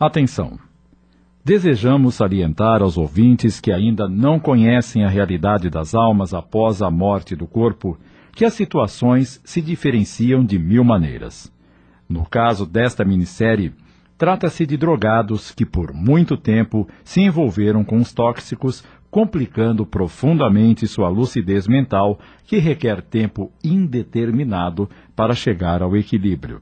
Atenção! Desejamos salientar aos ouvintes que ainda não conhecem a realidade das almas após a morte do corpo que as situações se diferenciam de mil maneiras. No caso desta minissérie, trata-se de drogados que por muito tempo se envolveram com os tóxicos, complicando profundamente sua lucidez mental, que requer tempo indeterminado para chegar ao equilíbrio.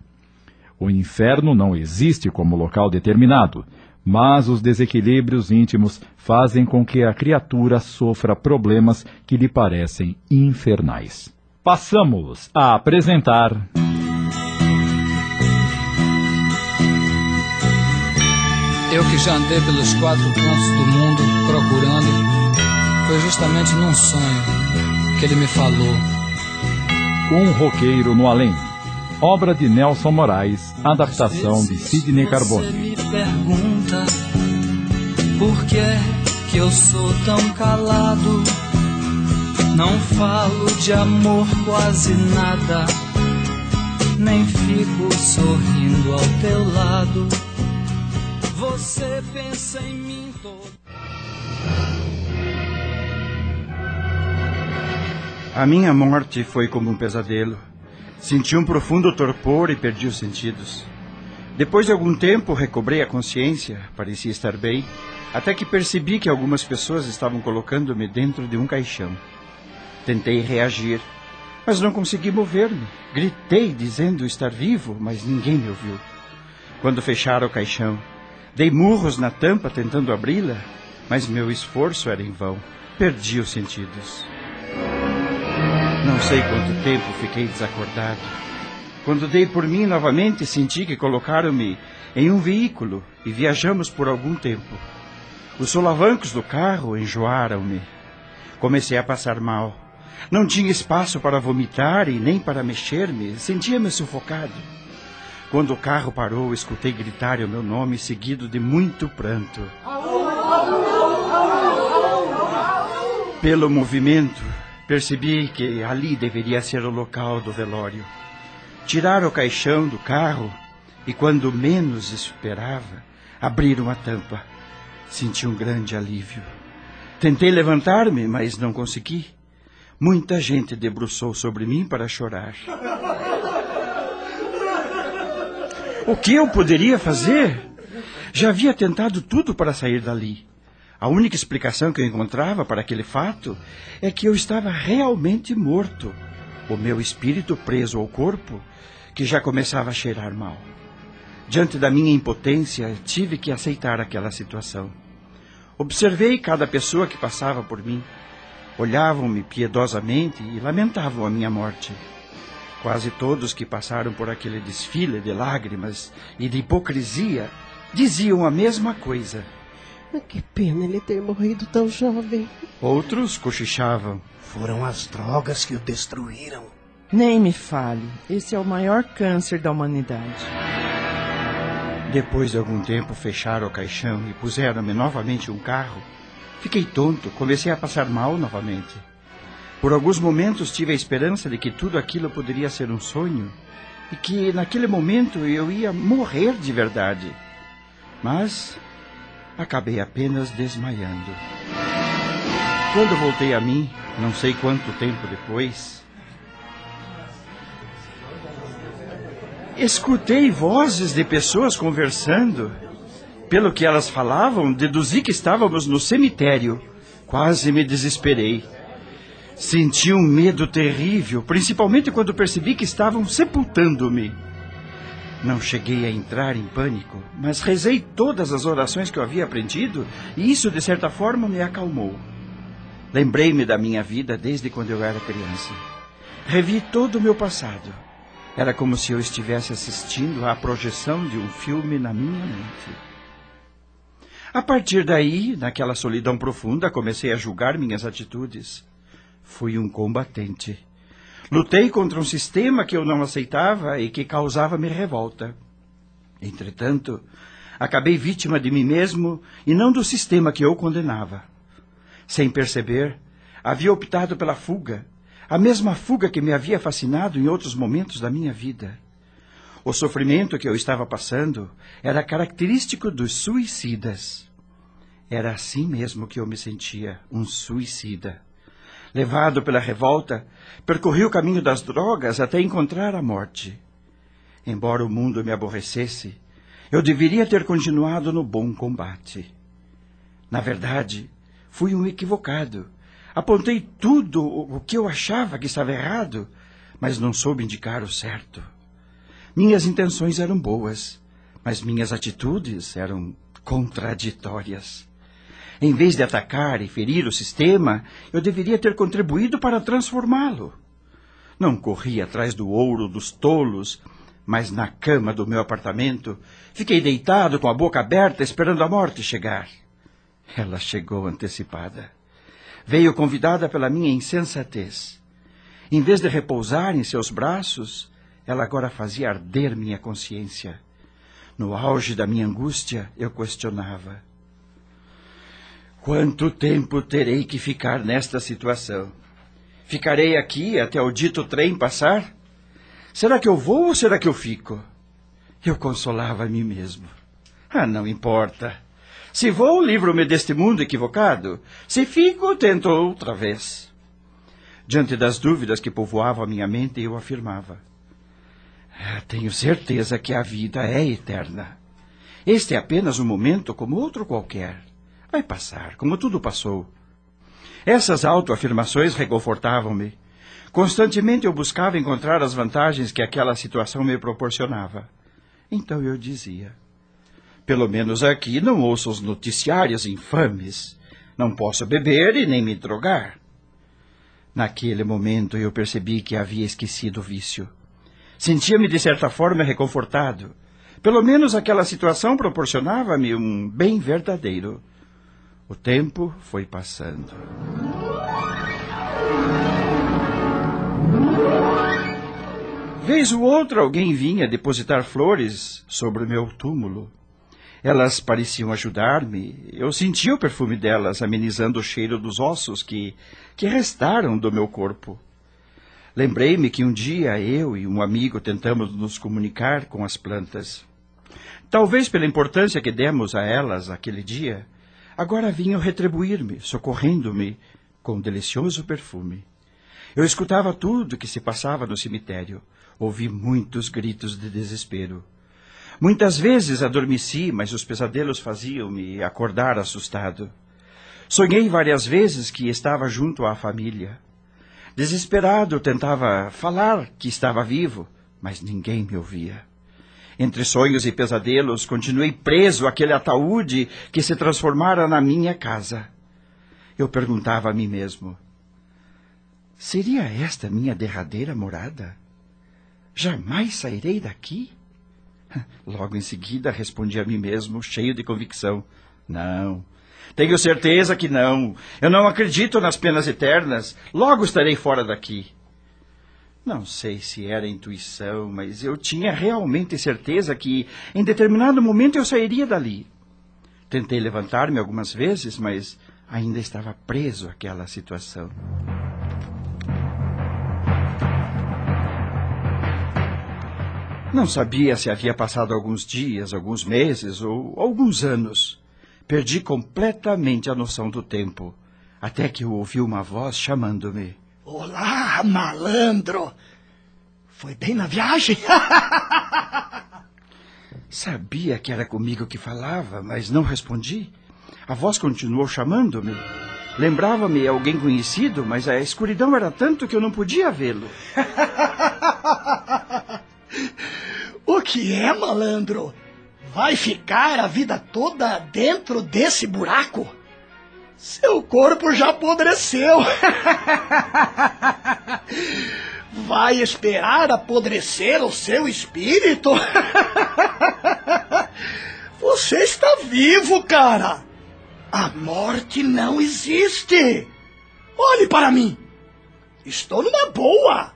O inferno não existe como local determinado, mas os desequilíbrios íntimos fazem com que a criatura sofra problemas que lhe parecem infernais. Passamos a apresentar. Eu que já andei pelos quatro cantos do mundo procurando, foi justamente num sonho que ele me falou. Um roqueiro no além obra de Nelson Moraes, adaptação de Sidney Carbone. Você me pergunta por que que eu sou tão calado? Não falo de amor quase nada, nem fico sorrindo ao teu lado. Você pensa em mim todo. A minha morte foi como um pesadelo. Senti um profundo torpor e perdi os sentidos. Depois de algum tempo, recobrei a consciência, parecia estar bem, até que percebi que algumas pessoas estavam colocando-me dentro de um caixão. Tentei reagir, mas não consegui mover-me. Gritei dizendo estar vivo, mas ninguém me ouviu. Quando fecharam o caixão, dei murros na tampa tentando abri-la, mas meu esforço era em vão. Perdi os sentidos. Não sei quanto tempo fiquei desacordado. Quando dei por mim novamente, senti que colocaram-me em um veículo e viajamos por algum tempo. Os solavancos do carro enjoaram-me. Comecei a passar mal. Não tinha espaço para vomitar e nem para mexer-me. Sentia-me sufocado. Quando o carro parou, escutei gritar o meu nome, seguido de muito pranto. Pelo movimento, percebi que ali deveria ser o local do velório. Tiraram o caixão do carro e, quando menos esperava, abriram a tampa. Senti um grande alívio. Tentei levantar-me, mas não consegui. Muita gente debruçou sobre mim para chorar. O que eu poderia fazer? Já havia tentado tudo para sair dali. A única explicação que eu encontrava para aquele fato é que eu estava realmente morto, o meu espírito preso ao corpo, que já começava a cheirar mal. Diante da minha impotência, tive que aceitar aquela situação. Observei cada pessoa que passava por mim. Olhavam-me piedosamente e lamentavam a minha morte. Quase todos que passaram por aquele desfile de lágrimas e de hipocrisia diziam a mesma coisa. Que pena ele ter morrido tão jovem. Outros cochichavam. Foram as drogas que o destruíram. Nem me fale. Esse é o maior câncer da humanidade. Depois de algum tempo fecharam o caixão e puseram-me novamente um carro. Fiquei tonto, comecei a passar mal novamente. Por alguns momentos tive a esperança de que tudo aquilo poderia ser um sonho e que naquele momento eu ia morrer de verdade. Mas acabei apenas desmaiando. Quando voltei a mim, não sei quanto tempo depois, escutei vozes de pessoas conversando. Pelo que elas falavam, deduzi que estávamos no cemitério. Quase me desesperei. Senti um medo terrível, principalmente quando percebi que estavam sepultando-me. Não cheguei a entrar em pânico, mas rezei todas as orações que eu havia aprendido e isso, de certa forma, me acalmou. Lembrei-me da minha vida desde quando eu era criança. Revi todo o meu passado. Era como se eu estivesse assistindo à projeção de um filme na minha mente. A partir daí, naquela solidão profunda, comecei a julgar minhas atitudes. Fui um combatente. Lutei contra um sistema que eu não aceitava e que causava-me revolta. Entretanto, acabei vítima de mim mesmo e não do sistema que eu condenava. Sem perceber, havia optado pela fuga, a mesma fuga que me havia fascinado em outros momentos da minha vida. O sofrimento que eu estava passando era característico dos suicidas. Era assim mesmo que eu me sentia, um suicida. Levado pela revolta, percorri o caminho das drogas até encontrar a morte. Embora o mundo me aborrecesse, eu deveria ter continuado no bom combate. Na verdade, fui um equivocado. Apontei tudo o que eu achava que estava errado, mas não soube indicar o certo. Minhas intenções eram boas, mas minhas atitudes eram contraditórias. Em vez de atacar e ferir o sistema, eu deveria ter contribuído para transformá-lo. Não corri atrás do ouro dos tolos, mas na cama do meu apartamento fiquei deitado com a boca aberta esperando a morte chegar. Ela chegou antecipada. Veio convidada pela minha insensatez. Em vez de repousar em seus braços, ela agora fazia arder minha consciência. No auge da minha angústia, eu questionava: Quanto tempo terei que ficar nesta situação? Ficarei aqui até o dito trem passar? Será que eu vou ou será que eu fico? Eu consolava a mim mesmo. Ah, não importa. Se vou, livro-me deste mundo equivocado. Se fico, tento outra vez. Diante das dúvidas que povoavam a minha mente, eu afirmava: ah, Tenho certeza que a vida é eterna. Este é apenas um momento como outro qualquer. Vai passar, como tudo passou. Essas autoafirmações reconfortavam-me. Constantemente eu buscava encontrar as vantagens que aquela situação me proporcionava. Então eu dizia: Pelo menos aqui não ouço os noticiários infames. Não posso beber e nem me drogar. Naquele momento eu percebi que havia esquecido o vício. Sentia-me de certa forma reconfortado. Pelo menos aquela situação proporcionava-me um bem verdadeiro. O tempo foi passando. Vez o outro, alguém vinha depositar flores sobre o meu túmulo. Elas pareciam ajudar-me. Eu sentia o perfume delas, amenizando o cheiro dos ossos que, que restaram do meu corpo. Lembrei-me que um dia eu e um amigo tentamos nos comunicar com as plantas. Talvez pela importância que demos a elas aquele dia, agora vinham retribuir-me, socorrendo-me com um delicioso perfume. Eu escutava tudo que se passava no cemitério. Ouvi muitos gritos de desespero. Muitas vezes adormeci, mas os pesadelos faziam-me acordar assustado. Sonhei várias vezes que estava junto à família. Desesperado, tentava falar que estava vivo, mas ninguém me ouvia. Entre sonhos e pesadelos, continuei preso àquele ataúde que se transformara na minha casa. Eu perguntava a mim mesmo: seria esta minha derradeira morada? Jamais sairei daqui? Logo em seguida respondi a mim mesmo, cheio de convicção: Não. Tenho certeza que não. Eu não acredito nas penas eternas. Logo estarei fora daqui. Não sei se era intuição, mas eu tinha realmente certeza que em determinado momento eu sairia dali. Tentei levantar-me algumas vezes, mas ainda estava preso àquela situação. Não sabia se havia passado alguns dias, alguns meses ou alguns anos. Perdi completamente a noção do tempo, até que eu ouvi uma voz chamando-me. Olá, malandro! Foi bem na viagem? Sabia que era comigo que falava, mas não respondi. A voz continuou chamando-me. Lembrava-me alguém conhecido, mas a escuridão era tanto que eu não podia vê-lo. o que é, malandro? Vai ficar a vida toda dentro desse buraco? Seu corpo já apodreceu. Vai esperar apodrecer o seu espírito? Você está vivo, cara. A morte não existe. Olhe para mim. Estou numa boa.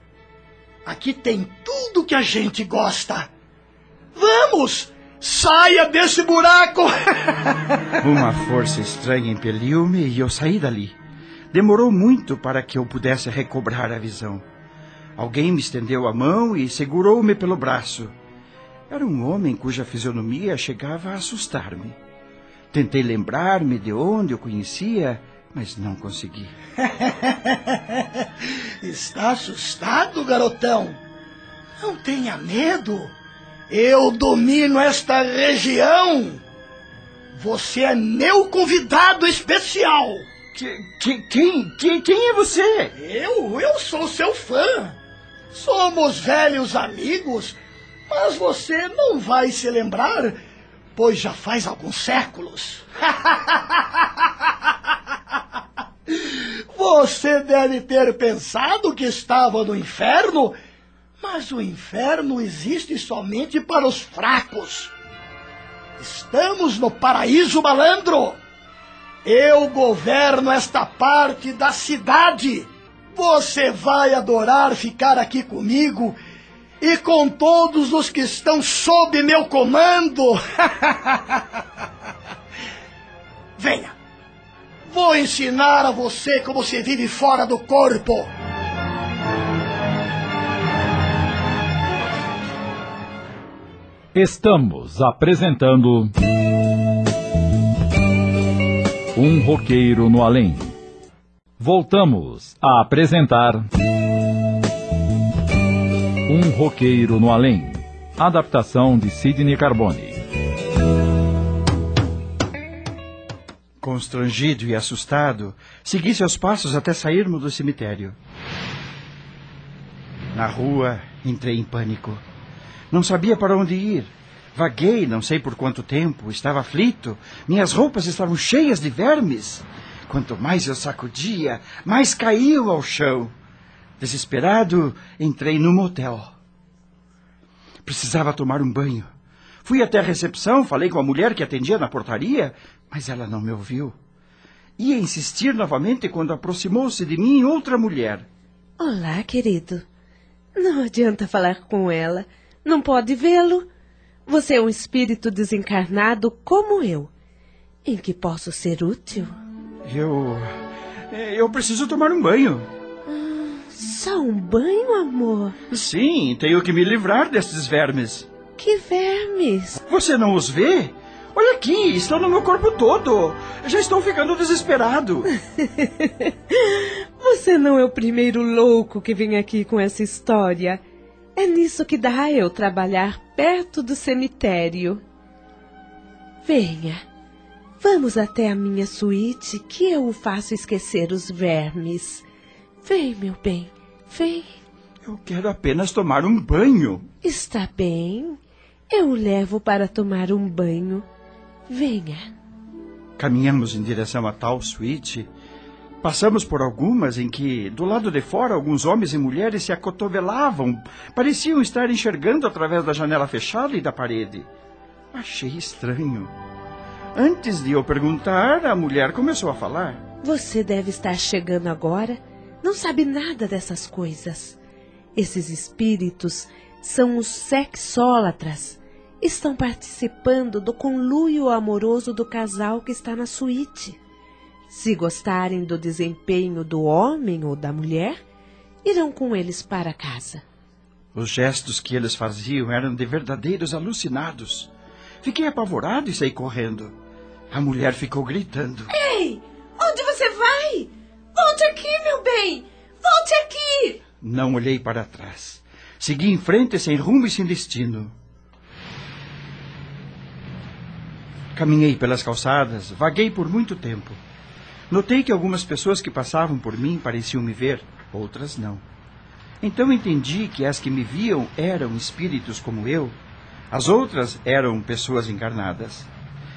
Aqui tem tudo que a gente gosta. Vamos! Saia desse buraco! Uma força estranha impeliu-me e eu saí dali. Demorou muito para que eu pudesse recobrar a visão. Alguém me estendeu a mão e segurou-me pelo braço. Era um homem cuja fisionomia chegava a assustar-me. Tentei lembrar-me de onde o conhecia, mas não consegui. Está assustado, garotão? Não tenha medo. Eu domino esta região. Você é meu convidado especial. Que, que, quem, que, quem é você? Eu? Eu sou seu fã. Somos velhos amigos, mas você não vai se lembrar, pois já faz alguns séculos. Você deve ter pensado que estava no inferno, mas o inferno existe somente para os fracos. Estamos no paraíso malandro. Eu governo esta parte da cidade. Você vai adorar ficar aqui comigo e com todos os que estão sob meu comando. Venha. Vou ensinar a você como se vive fora do corpo. Estamos apresentando. Um roqueiro no além. Voltamos a apresentar. Um roqueiro no além. Adaptação de Sidney Carbone. Constrangido e assustado, segui seus passos até sairmos do cemitério. Na rua, entrei em pânico. Não sabia para onde ir. Vaguei, não sei por quanto tempo, estava aflito. Minhas roupas estavam cheias de vermes. Quanto mais eu sacudia, mais caíam ao chão. Desesperado, entrei no motel. Precisava tomar um banho. Fui até a recepção, falei com a mulher que atendia na portaria, mas ela não me ouviu. Ia insistir novamente quando aproximou-se de mim outra mulher. Olá, querido. Não adianta falar com ela. Não pode vê-lo. Você é um espírito desencarnado como eu. Em que posso ser útil? Eu. Eu preciso tomar um banho. Só um banho, amor? Sim, tenho que me livrar destes vermes. Que vermes? Você não os vê? Olha aqui, estão no meu corpo todo. Já estou ficando desesperado. Você não é o primeiro louco que vem aqui com essa história. É nisso que dá eu trabalhar perto do cemitério. Venha, vamos até a minha suíte que eu o faço esquecer os vermes. Vem, meu bem, vem. Eu quero apenas tomar um banho. Está bem. Eu o levo para tomar um banho. Venha. Caminhamos em direção a tal suíte. Passamos por algumas em que, do lado de fora, alguns homens e mulheres se acotovelavam. Pareciam estar enxergando através da janela fechada e da parede. Achei estranho. Antes de eu perguntar, a mulher começou a falar. Você deve estar chegando agora. Não sabe nada dessas coisas. Esses espíritos são os sexólatras. Estão participando do conluio amoroso do casal que está na suíte. Se gostarem do desempenho do homem ou da mulher, irão com eles para casa. Os gestos que eles faziam eram de verdadeiros alucinados. Fiquei apavorado e saí correndo. A mulher ficou gritando. Ei! Onde você vai? Volte aqui, meu bem! Volte aqui! Não olhei para trás. Segui em frente sem rumo e sem destino. Caminhei pelas calçadas, vaguei por muito tempo. Notei que algumas pessoas que passavam por mim pareciam me ver, outras não. Então entendi que as que me viam eram espíritos como eu, as outras eram pessoas encarnadas.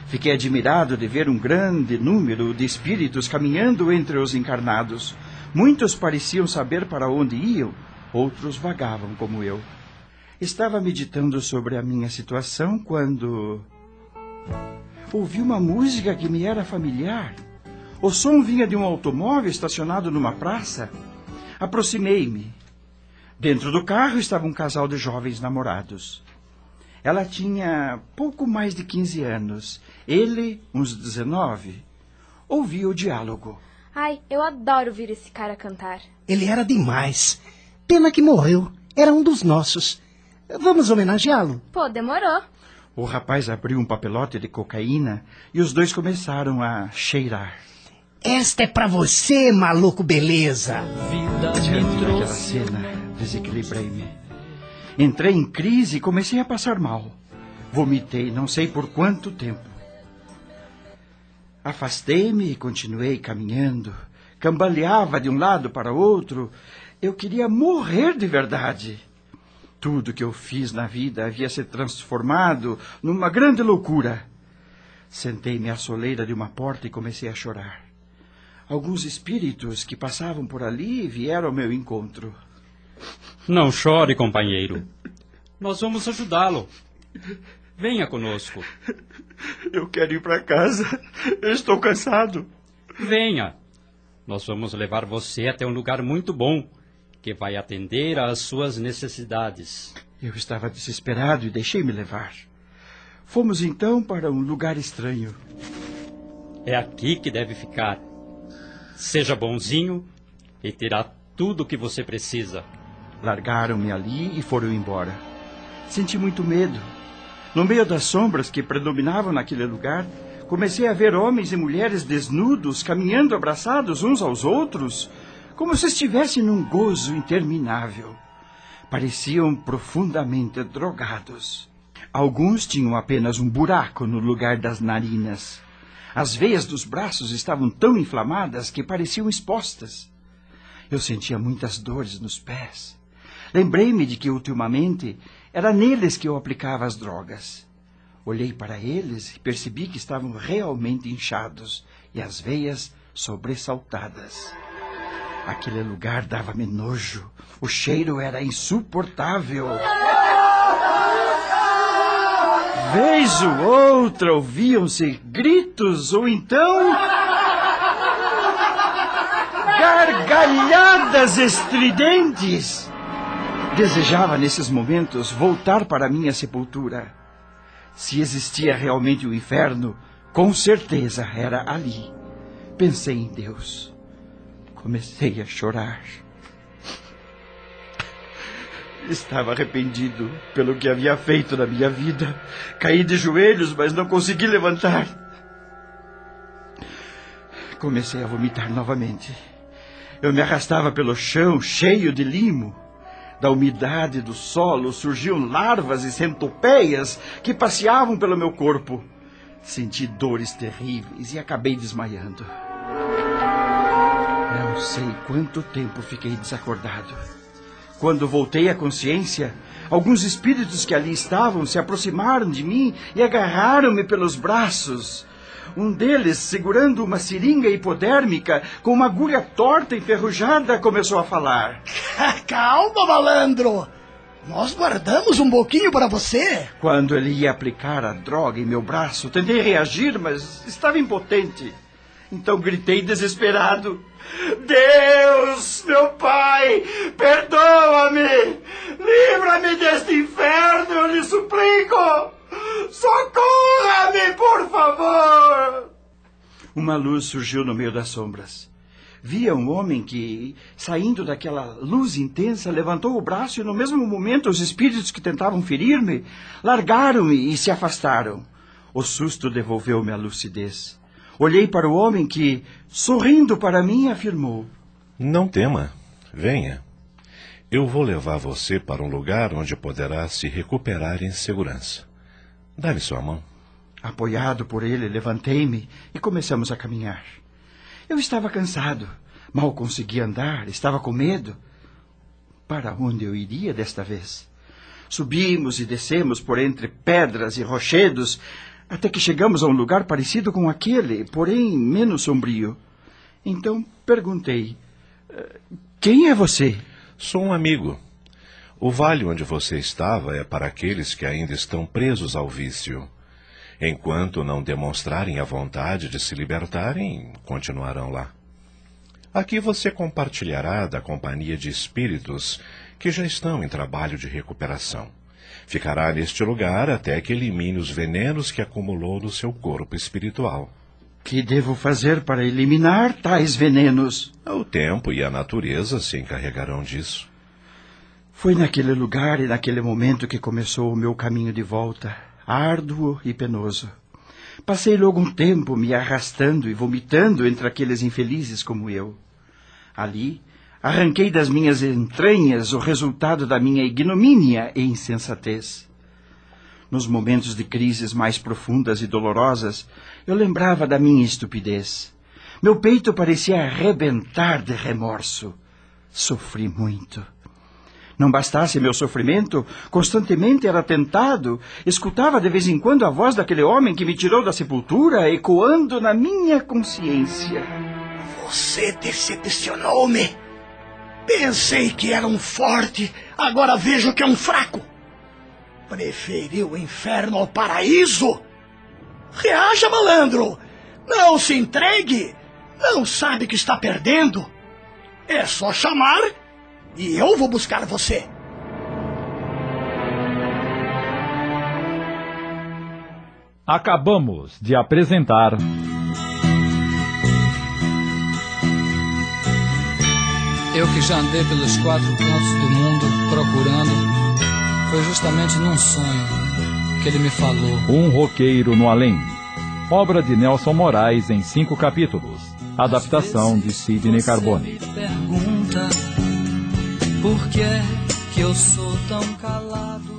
Fiquei admirado de ver um grande número de espíritos caminhando entre os encarnados. Muitos pareciam saber para onde iam, outros vagavam como eu. Estava meditando sobre a minha situação quando ouvi uma música que me era familiar. O som vinha de um automóvel estacionado numa praça. Aproximei-me. Dentro do carro estava um casal de jovens namorados. Ela tinha pouco mais de 15 anos, ele uns 19. Ouvi o diálogo. Ai, eu adoro ouvir esse cara cantar. Ele era demais. Pena que morreu. Era um dos nossos. Vamos homenageá-lo? Pô, demorou. O rapaz abriu um papelote de cocaína e os dois começaram a cheirar. Esta é pra você, maluco beleza. Diante daquela cena, desequilibrei-me. Entrei em crise e comecei a passar mal. Vomitei não sei por quanto tempo. Afastei-me e continuei caminhando. Cambaleava de um lado para outro. Eu queria morrer de verdade. Tudo que eu fiz na vida havia se transformado numa grande loucura. Sentei-me à soleira de uma porta e comecei a chorar. Alguns espíritos que passavam por ali vieram ao meu encontro. Não chore, companheiro. Nós vamos ajudá-lo. Venha conosco. Eu quero ir para casa. Eu estou cansado. Venha. Nós vamos levar você até um lugar muito bom que vai atender às suas necessidades. Eu estava desesperado e deixei-me levar. Fomos então para um lugar estranho. É aqui que deve ficar. Seja bonzinho e terá tudo o que você precisa. Largaram-me ali e foram embora. Senti muito medo. No meio das sombras que predominavam naquele lugar, comecei a ver homens e mulheres desnudos caminhando abraçados uns aos outros, como se estivessem num gozo interminável. Pareciam profundamente drogados. Alguns tinham apenas um buraco no lugar das narinas. As veias dos braços estavam tão inflamadas que pareciam expostas. Eu sentia muitas dores nos pés. Lembrei-me de que ultimamente era neles que eu aplicava as drogas. Olhei para eles e percebi que estavam realmente inchados e as veias sobressaltadas. Aquele lugar dava-me nojo. O cheiro era insuportável. Vez ou outra ouviam-se gritos ou então. gargalhadas estridentes. Desejava nesses momentos voltar para minha sepultura. Se existia realmente o um inferno, com certeza era ali. Pensei em Deus. Comecei a chorar. Estava arrependido pelo que havia feito na minha vida. Caí de joelhos, mas não consegui levantar. Comecei a vomitar novamente. Eu me arrastava pelo chão, cheio de limo. Da umidade do solo surgiam larvas e centopeias que passeavam pelo meu corpo. Senti dores terríveis e acabei desmaiando. Não sei quanto tempo fiquei desacordado. Quando voltei à consciência, alguns espíritos que ali estavam se aproximaram de mim e agarraram-me pelos braços. Um deles, segurando uma seringa hipodérmica com uma agulha torta e enferrujada, começou a falar. Calma, malandro! Nós guardamos um pouquinho para você. Quando ele ia aplicar a droga em meu braço, tentei reagir, mas estava impotente. Então gritei desesperado: Deus, meu Pai, perdoa-me! Livra-me deste inferno, eu lhe suplico! Socorra-me, por favor! Uma luz surgiu no meio das sombras. Via um homem que, saindo daquela luz intensa, levantou o braço e, no mesmo momento, os espíritos que tentavam ferir-me largaram-me e se afastaram. O susto devolveu-me a lucidez. Olhei para o homem que, sorrindo para mim, afirmou: Não tema, venha. Eu vou levar você para um lugar onde poderá se recuperar em segurança. Dá-me sua mão. Apoiado por ele, levantei-me e começamos a caminhar. Eu estava cansado, mal conseguia andar, estava com medo. Para onde eu iria desta vez? Subimos e descemos por entre pedras e rochedos, até que chegamos a um lugar parecido com aquele, porém menos sombrio. Então perguntei: eh, Quem é você? Sou um amigo. O vale onde você estava é para aqueles que ainda estão presos ao vício. Enquanto não demonstrarem a vontade de se libertarem, continuarão lá. Aqui você compartilhará da companhia de espíritos que já estão em trabalho de recuperação. Ficará neste lugar até que elimine os venenos que acumulou no seu corpo espiritual. Que devo fazer para eliminar tais venenos? O tempo e a natureza se encarregarão disso. Foi naquele lugar e naquele momento que começou o meu caminho de volta, árduo e penoso. Passei logo um tempo me arrastando e vomitando entre aqueles infelizes como eu. Ali, arranquei das minhas entranhas o resultado da minha ignomínia e insensatez. Nos momentos de crises mais profundas e dolorosas, eu lembrava da minha estupidez. Meu peito parecia arrebentar de remorso. Sofri muito. Não bastasse meu sofrimento, constantemente era tentado, escutava de vez em quando a voz daquele homem que me tirou da sepultura, ecoando na minha consciência. Você decepcionou-me. Pensei que era um forte, agora vejo que é um fraco. Preferiu o inferno ao paraíso? Reaja, malandro! Não se entregue! Não sabe que está perdendo? É só chamar e eu vou buscar você. Acabamos de apresentar. Eu que já andei pelos quatro cantos do mundo procurando, foi justamente num sonho que ele me falou. Um roqueiro no além. Obra de Nelson Moraes em cinco capítulos. Adaptação de Sidney Carbone. Pergunta por que que eu sou tão calado?